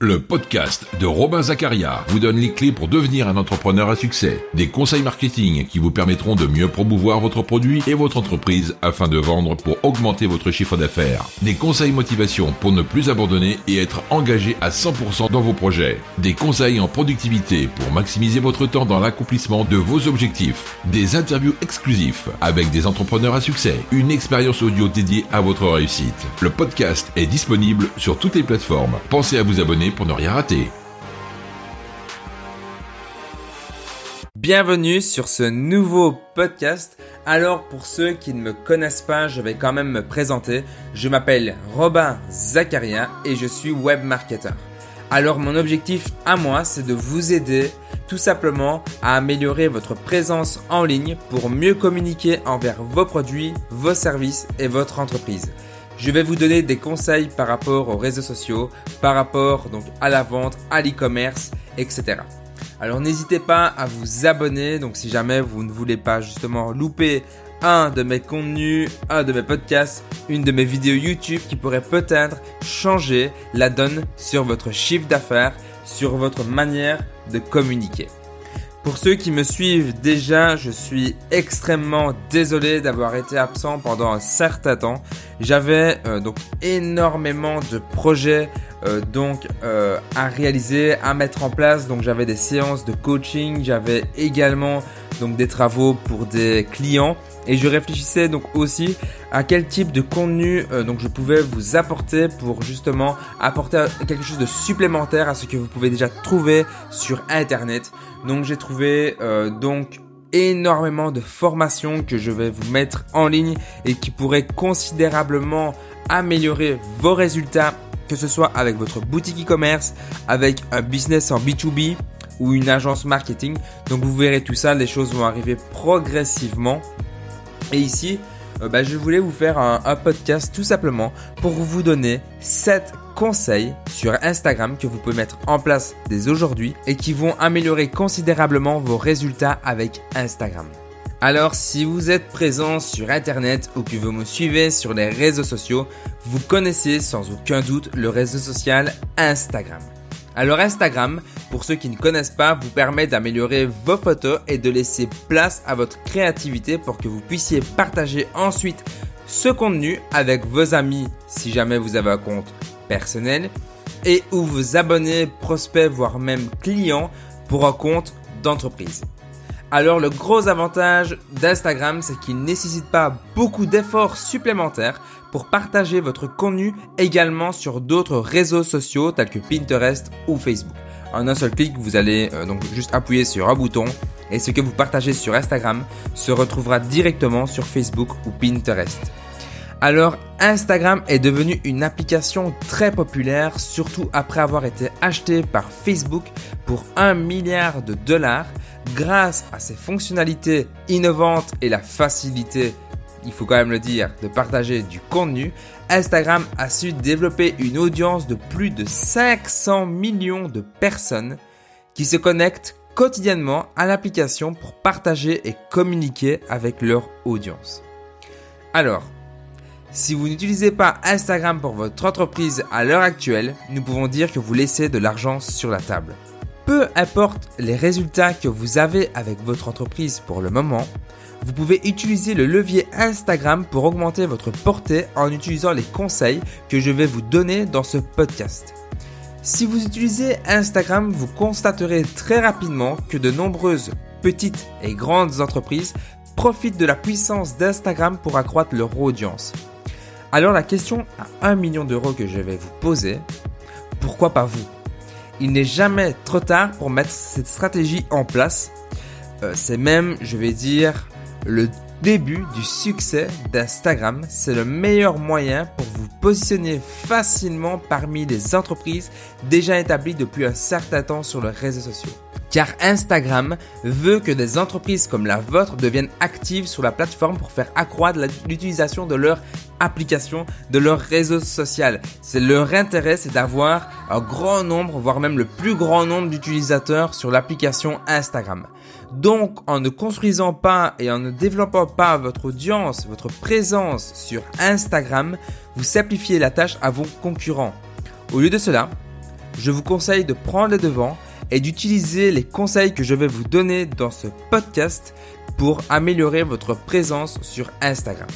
Le podcast de Robin Zacharia vous donne les clés pour devenir un entrepreneur à succès. Des conseils marketing qui vous permettront de mieux promouvoir votre produit et votre entreprise afin de vendre pour augmenter votre chiffre d'affaires. Des conseils motivation pour ne plus abandonner et être engagé à 100% dans vos projets. Des conseils en productivité pour maximiser votre temps dans l'accomplissement de vos objectifs. Des interviews exclusifs avec des entrepreneurs à succès. Une expérience audio dédiée à votre réussite. Le podcast est disponible sur toutes les plateformes. Pensez à vous abonner pour ne rien rater. Bienvenue sur ce nouveau podcast. Alors pour ceux qui ne me connaissent pas, je vais quand même me présenter. Je m'appelle Robin Zacharia et je suis web marketer. Alors mon objectif à moi, c'est de vous aider tout simplement à améliorer votre présence en ligne pour mieux communiquer envers vos produits, vos services et votre entreprise. Je vais vous donner des conseils par rapport aux réseaux sociaux, par rapport donc à la vente, à l'e-commerce, etc. Alors n'hésitez pas à vous abonner, donc si jamais vous ne voulez pas justement louper un de mes contenus, un de mes podcasts, une de mes vidéos YouTube qui pourrait peut-être changer la donne sur votre chiffre d'affaires, sur votre manière de communiquer. Pour ceux qui me suivent déjà, je suis extrêmement désolé d'avoir été absent pendant un certain temps. J'avais euh, donc énormément de projets euh, donc euh, à réaliser, à mettre en place. Donc j'avais des séances de coaching, j'avais également donc des travaux pour des clients et je réfléchissais donc aussi à quel type de contenu euh, donc je pouvais vous apporter pour justement apporter quelque chose de supplémentaire à ce que vous pouvez déjà trouver sur internet. Donc j'ai trouvé euh, donc énormément de formations que je vais vous mettre en ligne et qui pourraient considérablement améliorer vos résultats que ce soit avec votre boutique e-commerce, avec un business en B2B ou une agence marketing. Donc vous verrez tout ça, les choses vont arriver progressivement. Et ici, euh, bah, je voulais vous faire un, un, podcast tout simplement pour vous donner 7 conseils sur Instagram que vous pouvez mettre en place dès aujourd'hui et qui vont améliorer considérablement vos résultats avec Instagram. Alors si vous êtes présent sur Internet ou que vous me suivez sur les réseaux sociaux, vous connaissez sans aucun doute le réseau social Instagram. Alors Instagram, pour ceux qui ne connaissent pas, vous permet d'améliorer vos photos et de laisser place à votre créativité pour que vous puissiez partager ensuite ce contenu avec vos amis si jamais vous avez un compte personnel et ou vos abonnés, prospects, voire même clients pour un compte d'entreprise. Alors le gros avantage d'Instagram, c'est qu'il ne nécessite pas beaucoup d'efforts supplémentaires pour partager votre contenu également sur d'autres réseaux sociaux tels que Pinterest ou Facebook. En un seul clic, vous allez euh, donc juste appuyer sur un bouton et ce que vous partagez sur Instagram se retrouvera directement sur Facebook ou Pinterest. Alors Instagram est devenu une application très populaire, surtout après avoir été acheté par Facebook pour 1 milliard de dollars grâce à ses fonctionnalités innovantes et la facilité il faut quand même le dire, de partager du contenu, Instagram a su développer une audience de plus de 500 millions de personnes qui se connectent quotidiennement à l'application pour partager et communiquer avec leur audience. Alors, si vous n'utilisez pas Instagram pour votre entreprise à l'heure actuelle, nous pouvons dire que vous laissez de l'argent sur la table. Peu importe les résultats que vous avez avec votre entreprise pour le moment, vous pouvez utiliser le levier Instagram pour augmenter votre portée en utilisant les conseils que je vais vous donner dans ce podcast. Si vous utilisez Instagram, vous constaterez très rapidement que de nombreuses petites et grandes entreprises profitent de la puissance d'Instagram pour accroître leur audience. Alors la question à 1 million d'euros que je vais vous poser, pourquoi pas vous? Il n'est jamais trop tard pour mettre cette stratégie en place. Euh, c'est même, je vais dire, le début du succès d'Instagram, c'est le meilleur moyen pour vous positionner facilement parmi les entreprises déjà établies depuis un certain temps sur les réseaux sociaux. Car Instagram veut que des entreprises comme la vôtre deviennent actives sur la plateforme pour faire accroître l'utilisation de leur application, de leur réseau social. C'est leur intérêt, c'est d'avoir un grand nombre, voire même le plus grand nombre d'utilisateurs sur l'application Instagram. Donc, en ne construisant pas et en ne développant pas votre audience, votre présence sur Instagram, vous simplifiez la tâche à vos concurrents. Au lieu de cela, je vous conseille de prendre les devants et d'utiliser les conseils que je vais vous donner dans ce podcast pour améliorer votre présence sur Instagram.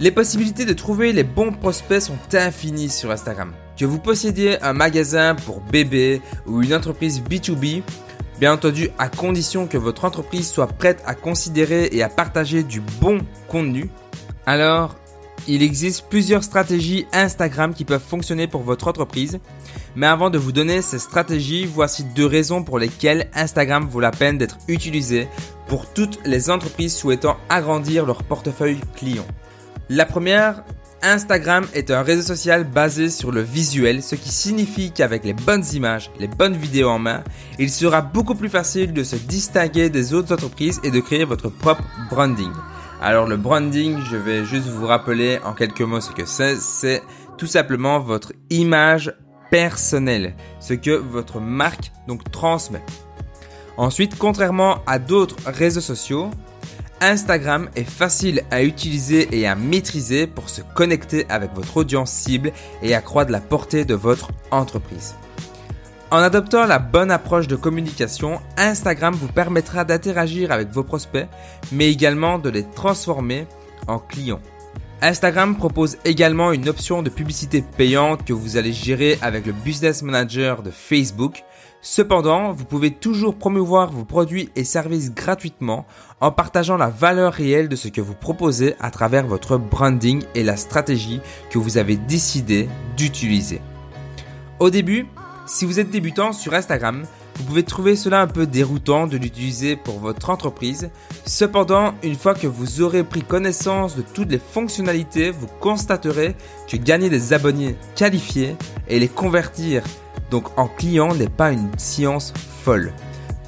Les possibilités de trouver les bons prospects sont infinies sur Instagram. Que vous possédiez un magasin pour bébés ou une entreprise B2B, bien entendu à condition que votre entreprise soit prête à considérer et à partager du bon contenu, alors il existe plusieurs stratégies Instagram qui peuvent fonctionner pour votre entreprise. Mais avant de vous donner ces stratégies, voici deux raisons pour lesquelles Instagram vaut la peine d'être utilisé pour toutes les entreprises souhaitant agrandir leur portefeuille client. La première, Instagram est un réseau social basé sur le visuel, ce qui signifie qu'avec les bonnes images, les bonnes vidéos en main, il sera beaucoup plus facile de se distinguer des autres entreprises et de créer votre propre branding. Alors le branding, je vais juste vous rappeler en quelques mots ce que c'est. C'est tout simplement votre image personnelle, ce que votre marque donc transmet. Ensuite, contrairement à d'autres réseaux sociaux, Instagram est facile à utiliser et à maîtriser pour se connecter avec votre audience cible et accroître la portée de votre entreprise. En adoptant la bonne approche de communication, Instagram vous permettra d'interagir avec vos prospects, mais également de les transformer en clients. Instagram propose également une option de publicité payante que vous allez gérer avec le Business Manager de Facebook. Cependant, vous pouvez toujours promouvoir vos produits et services gratuitement en partageant la valeur réelle de ce que vous proposez à travers votre branding et la stratégie que vous avez décidé d'utiliser. Au début, si vous êtes débutant sur Instagram, vous pouvez trouver cela un peu déroutant de l'utiliser pour votre entreprise. Cependant, une fois que vous aurez pris connaissance de toutes les fonctionnalités, vous constaterez que gagner des abonnés qualifiés et les convertir donc en clients n'est pas une science folle.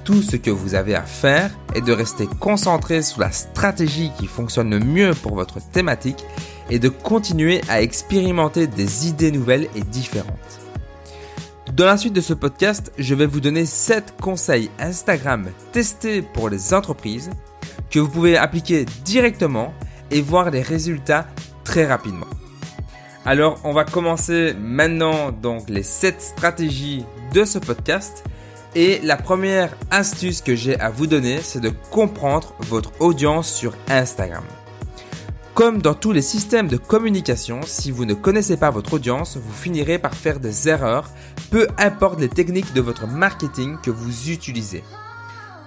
Tout ce que vous avez à faire est de rester concentré sur la stratégie qui fonctionne le mieux pour votre thématique et de continuer à expérimenter des idées nouvelles et différentes. Dans la suite de ce podcast, je vais vous donner 7 conseils Instagram testés pour les entreprises que vous pouvez appliquer directement et voir les résultats très rapidement. Alors, on va commencer maintenant donc les 7 stratégies de ce podcast. Et la première astuce que j'ai à vous donner, c'est de comprendre votre audience sur Instagram. Comme dans tous les systèmes de communication, si vous ne connaissez pas votre audience, vous finirez par faire des erreurs, peu importe les techniques de votre marketing que vous utilisez.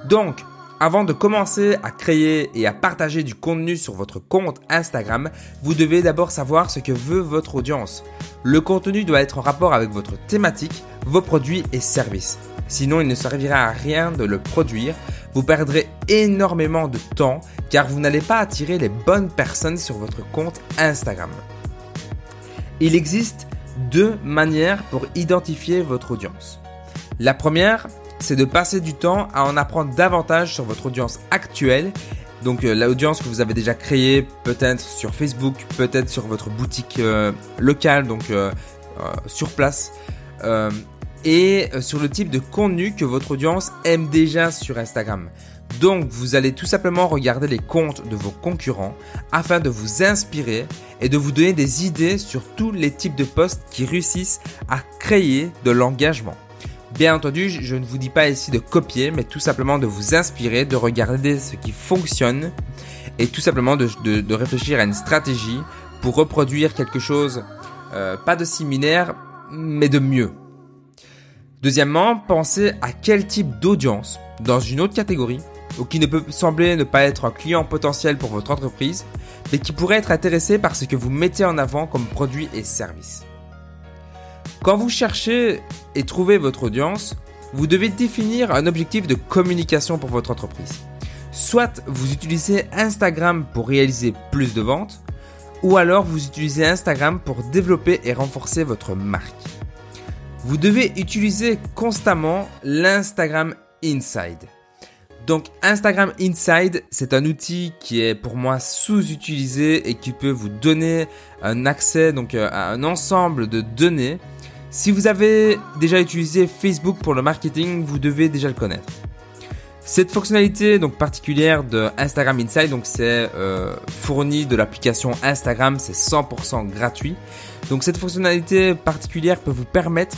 Donc, avant de commencer à créer et à partager du contenu sur votre compte Instagram, vous devez d'abord savoir ce que veut votre audience. Le contenu doit être en rapport avec votre thématique, vos produits et services. Sinon, il ne servira à rien de le produire. Vous perdrez énormément de temps car vous n'allez pas attirer les bonnes personnes sur votre compte Instagram. Il existe deux manières pour identifier votre audience. La première, c'est de passer du temps à en apprendre davantage sur votre audience actuelle. Donc euh, l'audience que vous avez déjà créée, peut-être sur Facebook, peut-être sur votre boutique euh, locale, donc euh, sur place et sur le type de contenu que votre audience aime déjà sur Instagram. Donc vous allez tout simplement regarder les comptes de vos concurrents afin de vous inspirer et de vous donner des idées sur tous les types de posts qui réussissent à créer de l'engagement. Bien entendu, je ne vous dis pas ici de copier, mais tout simplement de vous inspirer, de regarder ce qui fonctionne et tout simplement de, réfléchir à une stratégie pour reproduire quelque chose, euh, pas de similaire, mais de mieux. Deuxièmement, pensez à quel type d'audience, dans une autre catégorie, ou qui ne peut sembler ne pas être un client potentiel pour votre entreprise, mais qui pourrait être intéressé par ce que vous mettez en avant comme produit et service. Quand vous cherchez et trouvez votre audience, vous devez définir un objectif de communication pour votre entreprise. Soit vous utilisez Instagram pour réaliser plus de ventes, ou alors vous utilisez Instagram pour développer et renforcer votre marque. Vous devez utiliser constamment l'Instagram Inside. Donc Instagram Inside, c'est un outil qui est pour moi sous-utilisé et qui peut vous donner un accès donc euh, à un ensemble de données. Si vous avez déjà utilisé Facebook pour le marketing, vous devez déjà le connaître. Cette fonctionnalité donc particulière de Instagram Inside, donc c'est euh, fourni de l'application Instagram, c'est 100% gratuit. Donc cette fonctionnalité particulière peut vous permettre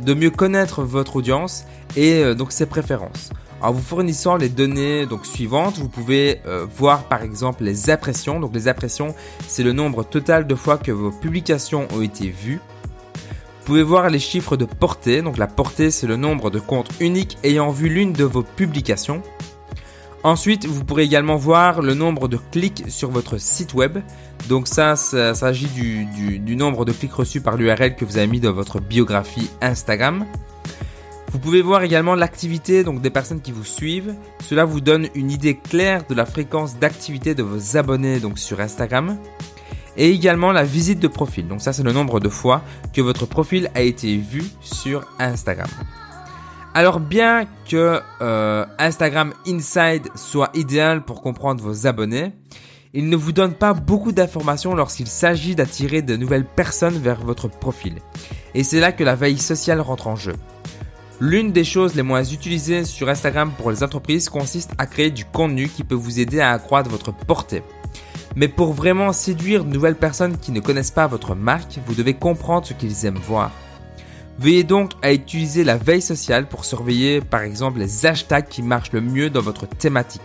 de mieux connaître votre audience et euh, donc ses préférences. En vous fournissant les données donc suivantes, vous pouvez euh, voir par exemple les impressions. Donc les impressions, c'est le nombre total de fois que vos publications ont été vues. Vous pouvez voir les chiffres de portée. Donc la portée, c'est le nombre de comptes uniques ayant vu l'une de vos publications. Ensuite, vous pourrez également voir le nombre de clics sur votre site web. Donc ça, ça s'agit du, nombre de clics reçus par l'URL que vous avez mis dans votre biographie Instagram. Vous pouvez voir également l'activité donc des personnes qui vous suivent. Cela vous donne une idée claire de la fréquence d'activité de vos abonnés donc sur Instagram. Et également la visite de profil. Donc ça c'est le nombre de fois que votre profil a été vu sur Instagram. Alors bien que euh, Instagram Inside soit idéal pour comprendre vos abonnés, il ne vous donne pas beaucoup d'informations lorsqu'il s'agit d'attirer de nouvelles personnes vers votre profil. Et c'est là que la veille sociale rentre en jeu. L'une des choses les moins utilisées sur Instagram pour les entreprises consiste à créer du contenu qui peut vous aider à accroître votre portée. Mais pour vraiment séduire de nouvelles personnes qui ne connaissent pas votre marque, vous devez comprendre ce qu'ils aiment voir. Veuillez donc à utiliser la veille sociale pour surveiller par exemple les hashtags qui marchent le mieux dans votre thématique.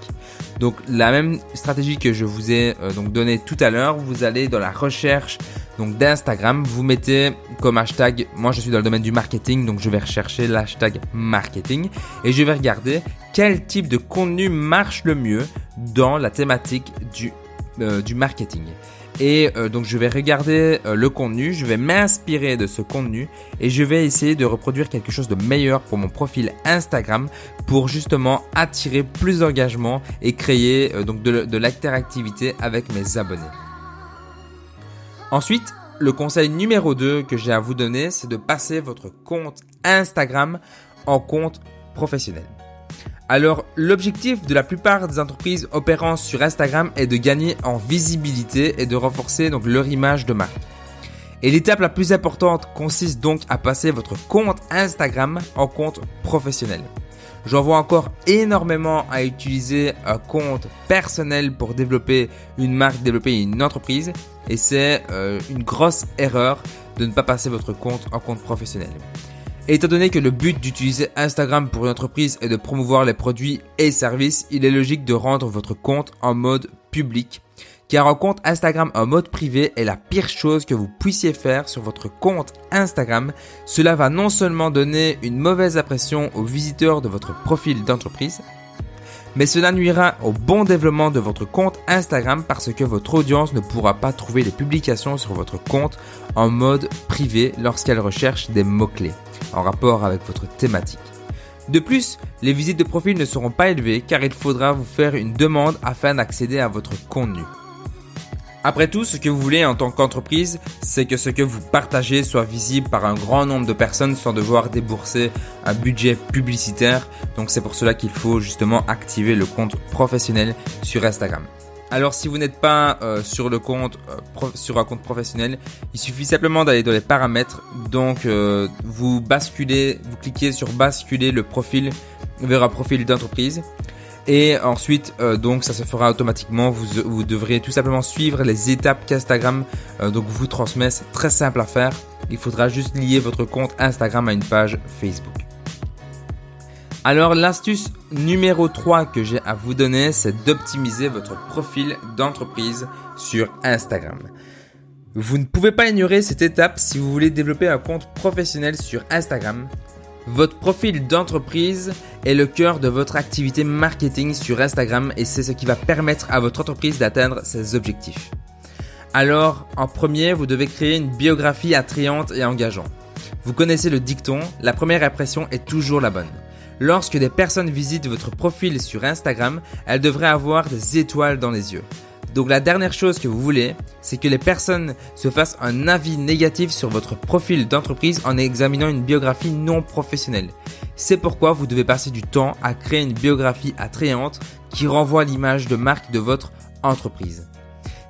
Donc la même stratégie que je vous ai euh, donc donné tout à l'heure, vous allez dans la recherche donc d'Instagram, vous mettez comme hashtag, moi je suis dans le domaine du marketing, donc je vais rechercher l'hashtag marketing et je vais regarder quel type de contenu marche le mieux dans la thématique du, euh, du marketing. Et euh, donc je vais regarder euh, le contenu, je vais m'inspirer de ce contenu et je vais essayer de reproduire quelque chose de meilleur pour mon profil Instagram pour justement attirer plus d'engagement et créer donc de, de l'interactivité avec mes abonnés. Ensuite, le conseil numéro 2 que j'ai à vous donner, c'est de passer votre compte Instagram en compte professionnel. Alors, l'objectif de la plupart des entreprises opérant sur Instagram est de gagner en visibilité et de renforcer donc leur image de marque. Et l'étape la plus importante consiste donc à passer votre compte Instagram en compte professionnel. J'en vois encore énormément à utiliser un compte personnel pour développer une marque, développer une entreprise. Et c'est euh, une grosse erreur de ne pas passer votre compte en compte professionnel. Étant donné que le but d'utiliser Instagram pour une entreprise est de promouvoir les produits et services, il est logique de rendre votre compte en mode public. Car un compte Instagram en mode privé est la pire chose que vous puissiez faire sur votre compte Instagram. Cela va non seulement donner une mauvaise impression aux visiteurs de votre profil d'entreprise, mais cela nuira au bon développement de votre compte Instagram parce que votre audience ne pourra pas trouver les publications sur votre compte en mode privé lorsqu'elle recherche des mots-clés en rapport avec votre thématique. De plus, les visites de profil ne seront pas élevées car il faudra vous faire une demande afin d'accéder à votre contenu. Après tout, ce que vous voulez en tant qu'entreprise, c'est que ce que vous partagez soit visible par un grand nombre de personnes sans devoir débourser un budget publicitaire. Donc c'est pour cela qu'il faut justement activer le compte professionnel sur Instagram. Alors si vous n'êtes pas euh, sur le compte euh, sur un compte professionnel, il suffit simplement d'aller dans les paramètres. Donc euh, vous basculez, vous cliquez sur basculer le profil vers un profil d'entreprise. Et ensuite, donc ça se fera automatiquement. Vous, vous devrez tout simplement suivre les étapes qu'Instagram donc vous transmet. C'est très simple à faire. Il faudra juste lier votre compte Instagram à une page Facebook. Alors l'astuce numéro 3 que j'ai à vous donner, c'est d'optimiser votre profil d'entreprise sur Instagram. Vous ne pouvez pas ignorer cette étape si vous voulez développer un compte professionnel sur Instagram. Votre profil d'entreprise est le cœur de votre activité marketing sur Instagram et c'est ce qui va permettre à votre entreprise d'atteindre ses objectifs. Alors, en premier, vous devez créer une biographie attrayante et engageante. Vous connaissez le dicton, la première impression est toujours la bonne. Lorsque des personnes visitent votre profil sur Instagram, elles devraient avoir des étoiles dans les yeux. Donc la dernière chose que vous voulez, c'est que les personnes se fassent un avis négatif sur votre profil d'entreprise en examinant une biographie non professionnelle. C'est pourquoi vous devez passer du temps à créer une biographie attrayante qui renvoie l'image de marque de votre entreprise.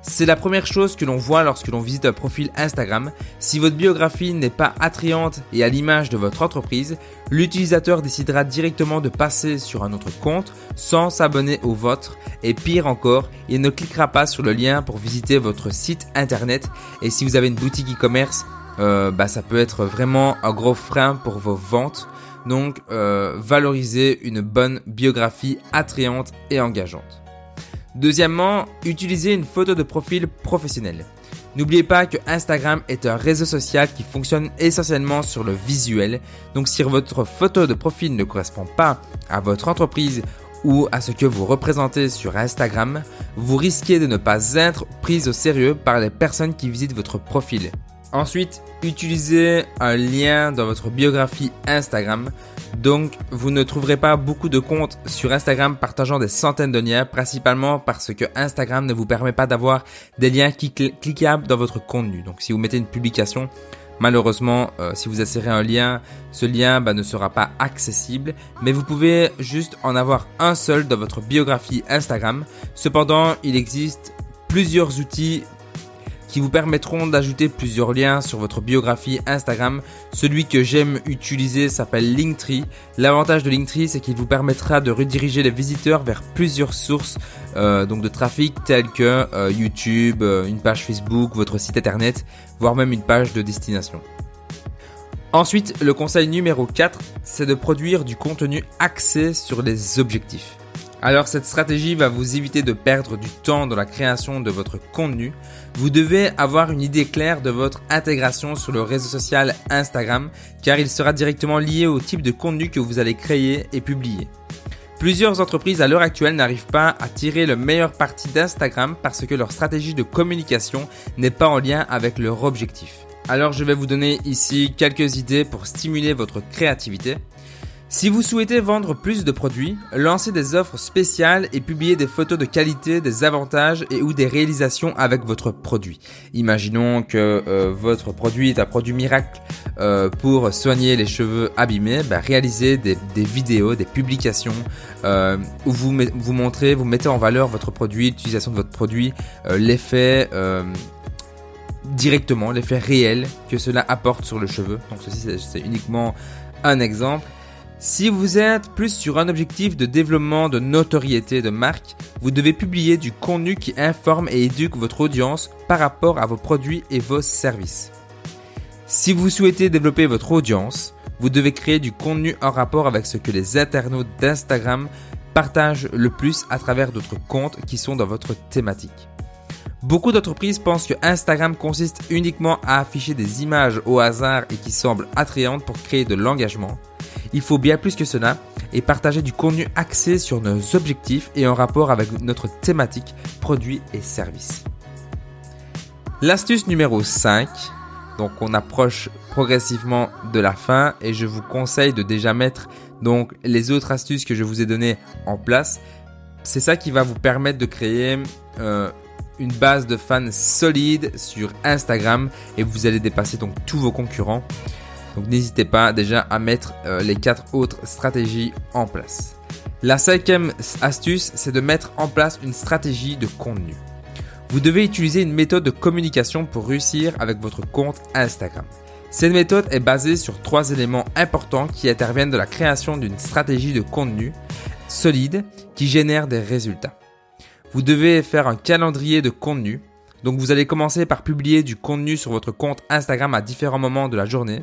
C'est la première chose que l'on voit lorsque l'on visite un profil Instagram. Si votre biographie n'est pas attrayante et à l'image de votre entreprise, l'utilisateur décidera directement de passer sur un autre compte sans s'abonner au vôtre et pire encore, il ne cliquera pas sur le lien pour visiter votre site internet et si vous avez une boutique e-commerce, euh, bah, ça peut être vraiment un gros frein pour vos ventes. Donc, euh, valoriser une bonne biographie attrayante et engageante. Deuxièmement, utilisez une photo de profil professionnel. N'oubliez pas que Instagram est un réseau social qui fonctionne essentiellement sur le visuel. Donc si votre photo de profil ne correspond pas à votre entreprise ou à ce que vous représentez sur Instagram, vous risquez de ne pas être pris au sérieux par les personnes qui visitent votre profil. Ensuite, utilisez un lien dans votre biographie Instagram. Donc, vous ne trouverez pas beaucoup de comptes sur Instagram partageant des centaines de liens, principalement parce que Instagram ne vous permet pas d'avoir des liens cliquables dans votre contenu. Donc, si vous mettez une publication, Malheureusement, euh, si vous insérez un lien, ce lien bah, ne sera pas accessible, mais vous pouvez juste en avoir un seul dans votre biographie Instagram. Cependant, il existe plusieurs outils qui vous permettront d'ajouter plusieurs liens sur votre biographie Instagram. Celui que j'aime utiliser s'appelle Linktree. L'avantage de Linktree, c'est qu'il vous permettra de rediriger les visiteurs vers plusieurs sources euh, donc de trafic telles que euh, YouTube, euh, une page Facebook, votre site internet, voire même une page de destination. Ensuite, le conseil numéro 4, c'est de produire du contenu axé sur les objectifs. Alors cette stratégie va vous éviter de perdre du temps dans la création de votre contenu. Vous devez avoir une idée claire de votre intégration sur le réseau social Instagram car il sera directement lié au type de contenu que vous allez créer et publier. Plusieurs entreprises à l'heure actuelle n'arrivent pas à tirer le meilleur parti d'Instagram parce que leur stratégie de communication n'est pas en lien avec leur objectif. Alors je vais vous donner ici quelques idées pour stimuler votre créativité. Si vous souhaitez vendre plus de produits, lancez des offres spéciales et publiez des photos de qualité, des avantages et ou des réalisations avec votre produit. Imaginons que euh, votre produit est un produit miracle euh, pour soigner les cheveux abîmés. Bah, réalisez des, vidéos, des publications euh, où vous, vous montrez, vous mettez en valeur votre produit, l'utilisation de votre produit, l'effet directement, l'effet réel que cela apporte sur le cheveu. Donc ceci c'est uniquement un exemple. Si vous êtes plus sur un objectif de développement de notoriété de marque, vous devez publier du contenu qui informe et éduque votre audience par rapport à vos produits et vos services. Si vous souhaitez développer votre audience, vous devez créer du contenu en rapport avec ce que les internautes d'Instagram partagent le plus à travers d'autres comptes qui sont dans votre thématique. Beaucoup d'entreprises pensent que Instagram consiste uniquement à afficher des images au hasard et qui semblent attrayantes pour créer de l'engagement. Il faut bien plus que cela et partager du contenu axé sur nos objectifs et en rapport avec notre thématique produits et services. L'astuce numéro 5, donc on approche progressivement de la fin et je vous conseille de déjà mettre donc les autres astuces que je vous ai données en place. C'est ça qui va vous permettre de créer euh, une base de fans solide sur Instagram et vous allez dépasser donc tous vos concurrents. Donc n'hésitez pas déjà à mettre euh, les quatre autres stratégies en place. La cinquième astuce, c'est de mettre en place une stratégie de contenu. Vous devez utiliser une méthode de communication pour réussir avec votre compte Instagram. Cette méthode est basée sur trois éléments importants qui interviennent de la création d'une stratégie de contenu solide qui génère des résultats. Vous devez faire un calendrier de contenu. Donc vous allez commencer par publier du contenu sur votre compte Instagram à différents moments de la journée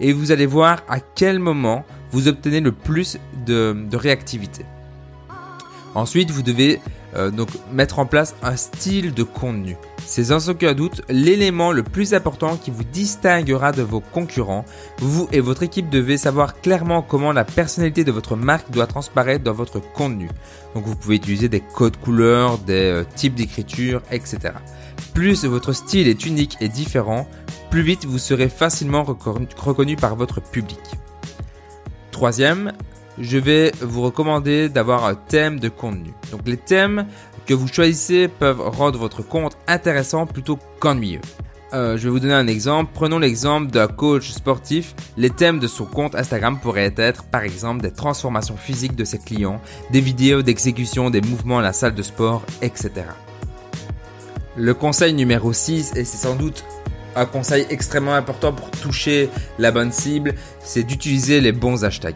et vous allez voir à quel moment vous obtenez le plus de, réactivité. Ensuite, vous devez euh, donc mettre en place un style de contenu. C'est sans aucun doute l'élément le plus important qui vous distinguera de vos concurrents. Vous et votre équipe devez savoir clairement comment la personnalité de votre marque doit transparaître dans votre contenu. Donc vous pouvez utiliser des codes couleurs, des euh, types d'écriture, etc. Plus votre style est unique et différent, plus vite vous serez facilement reconnu par votre public. Troisième, je vais vous recommander d'avoir un thème de contenu. Donc les thèmes que vous choisissez peuvent rendre votre compte intéressant plutôt qu'ennuyeux. Euh, je vais vous donner un exemple. Prenons l'exemple d'un coach sportif. Les thèmes de son compte Instagram pourraient être par exemple des transformations physiques de ses clients, des vidéos d'exécution des mouvements à la salle de sport, etc. Le conseil numéro 6, et c'est sans doute un conseil extrêmement important pour toucher la bonne cible, c'est d'utiliser les bons hashtags.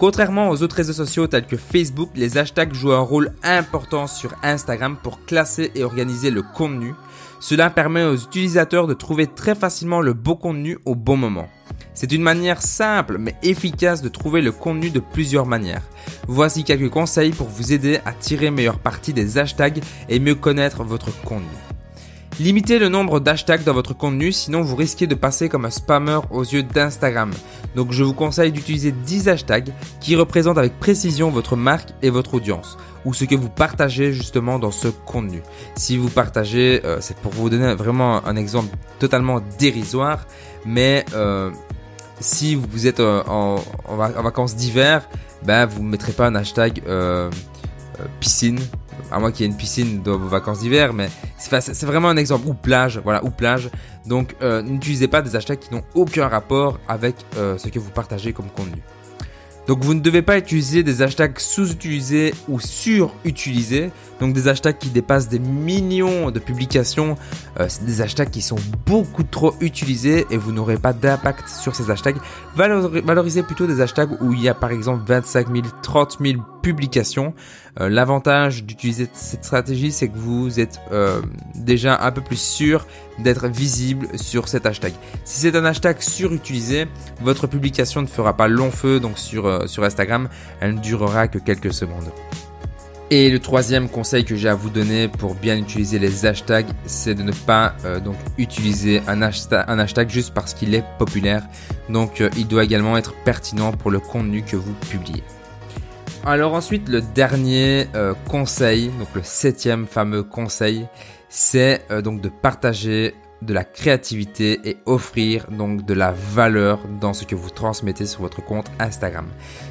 Contrairement aux autres réseaux sociaux tels que Facebook, les hashtags jouent un rôle important sur Instagram pour classer et organiser le contenu. Cela permet aux utilisateurs de trouver très facilement le bon contenu au bon moment. C'est une manière simple mais efficace de trouver le contenu de plusieurs manières. Voici quelques conseils pour vous aider à tirer meilleure partie des hashtags et mieux connaître votre contenu. Limitez le nombre d'hashtags dans votre contenu, sinon vous risquez de passer comme un spammer aux yeux d'Instagram. Donc je vous conseille d'utiliser 10 hashtags qui représentent avec précision votre marque et votre audience, ou ce que vous partagez justement dans ce contenu. Si vous partagez, euh, c'est pour vous donner vraiment un exemple totalement dérisoire, mais euh, si vous êtes euh, en, vacances d'hiver, ben vous ne mettrez pas un hashtag piscine à moins qu'il y ait une piscine dans vos vacances d'hiver, mais c'est vraiment un exemple. Ou plage, voilà, ou plage. Donc, euh, n'utilisez pas des hashtags qui n'ont aucun rapport avec euh, ce que vous partagez comme contenu. Donc vous ne devez pas utiliser des hashtags sous-utilisés ou sur-utilisés. Donc des hashtags qui dépassent des millions de publications. Euh, c'est des hashtags qui sont beaucoup trop utilisés et vous n'aurez pas d'impact sur ces hashtags. Valorisez plutôt des hashtags où il y a par exemple 25 000, 30 000 publications. Euh, l'avantage d'utiliser cette stratégie, c'est que vous êtes euh, déjà un peu plus sûr d'être visible sur cet hashtag. Si c'est un hashtag surutilisé, votre publication ne fera pas long feu donc sur, euh, sur Instagram, elle ne durera que quelques secondes. Et le troisième conseil que j'ai à vous donner pour bien utiliser les hashtags, c'est de ne pas donc utiliser un hashtag, juste parce qu'il est populaire. Donc il doit également être pertinent pour le contenu que vous publiez. Alors ensuite, le dernier euh, conseil, donc le septième fameux conseil, c'est euh, donc de partager de la créativité et offrir donc de la valeur dans ce que vous transmettez sur votre compte Instagram.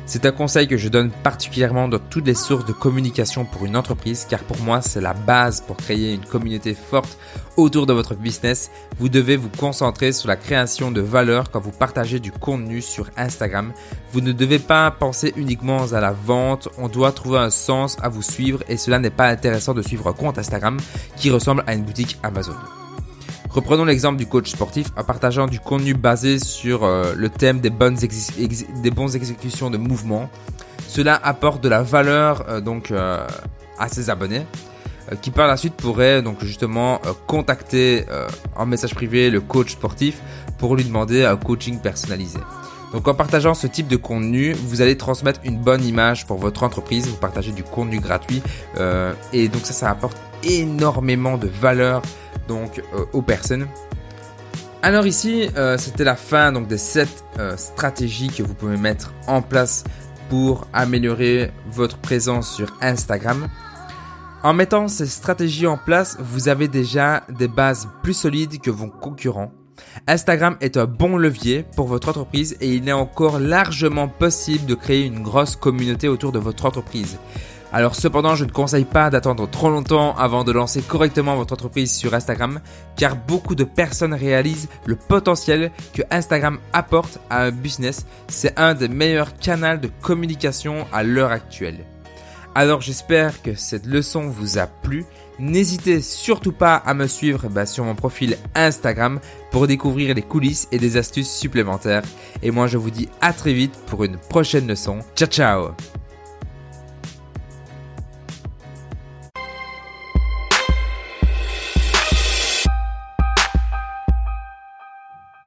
C'est un conseil que je donne particulièrement dans toutes les sources de communication pour une entreprise car pour moi c'est la base pour créer une communauté forte autour de votre business. Vous devez vous concentrer sur la création de valeur quand vous partagez du contenu sur Instagram. Vous ne devez pas penser uniquement à la vente, on doit trouver un sens à vous suivre et cela n'est pas intéressant de suivre un compte Instagram qui ressemble à une boutique Amazon. Reprenons l'exemple du coach sportif en partageant du contenu basé sur euh, le thème des bonnes, exécutions de mouvements. Cela apporte de la valeur euh, donc euh, à ses abonnés qui par la suite pourraient donc justement contacter en message privé le coach sportif pour lui demander un coaching personnalisé. Donc en partageant ce type de contenu, vous allez transmettre une bonne image pour votre entreprise, vous partagez du contenu gratuit et donc ça ça apporte énormément de valeur donc euh, aux personnes. Alors ici, euh, c'était la fin donc des 7 euh, stratégies que vous pouvez mettre en place pour améliorer votre présence sur Instagram. En mettant ces stratégies en place, vous avez déjà des bases plus solides que vos concurrents. Instagram est un bon levier pour votre entreprise et il est encore largement possible de créer une grosse communauté autour de votre entreprise. Alors cependant, je ne conseille pas d'attendre trop longtemps avant de lancer correctement votre entreprise sur Instagram, car beaucoup de personnes réalisent le potentiel que Instagram apporte à un business. C'est un des meilleurs canaux de communication à l'heure actuelle. Alors j'espère que cette leçon vous a plu. N'hésitez surtout pas à me suivre bah, sur mon profil Instagram pour découvrir les coulisses et des astuces supplémentaires. Et moi je vous dis à très vite pour une prochaine leçon. Ciao ciao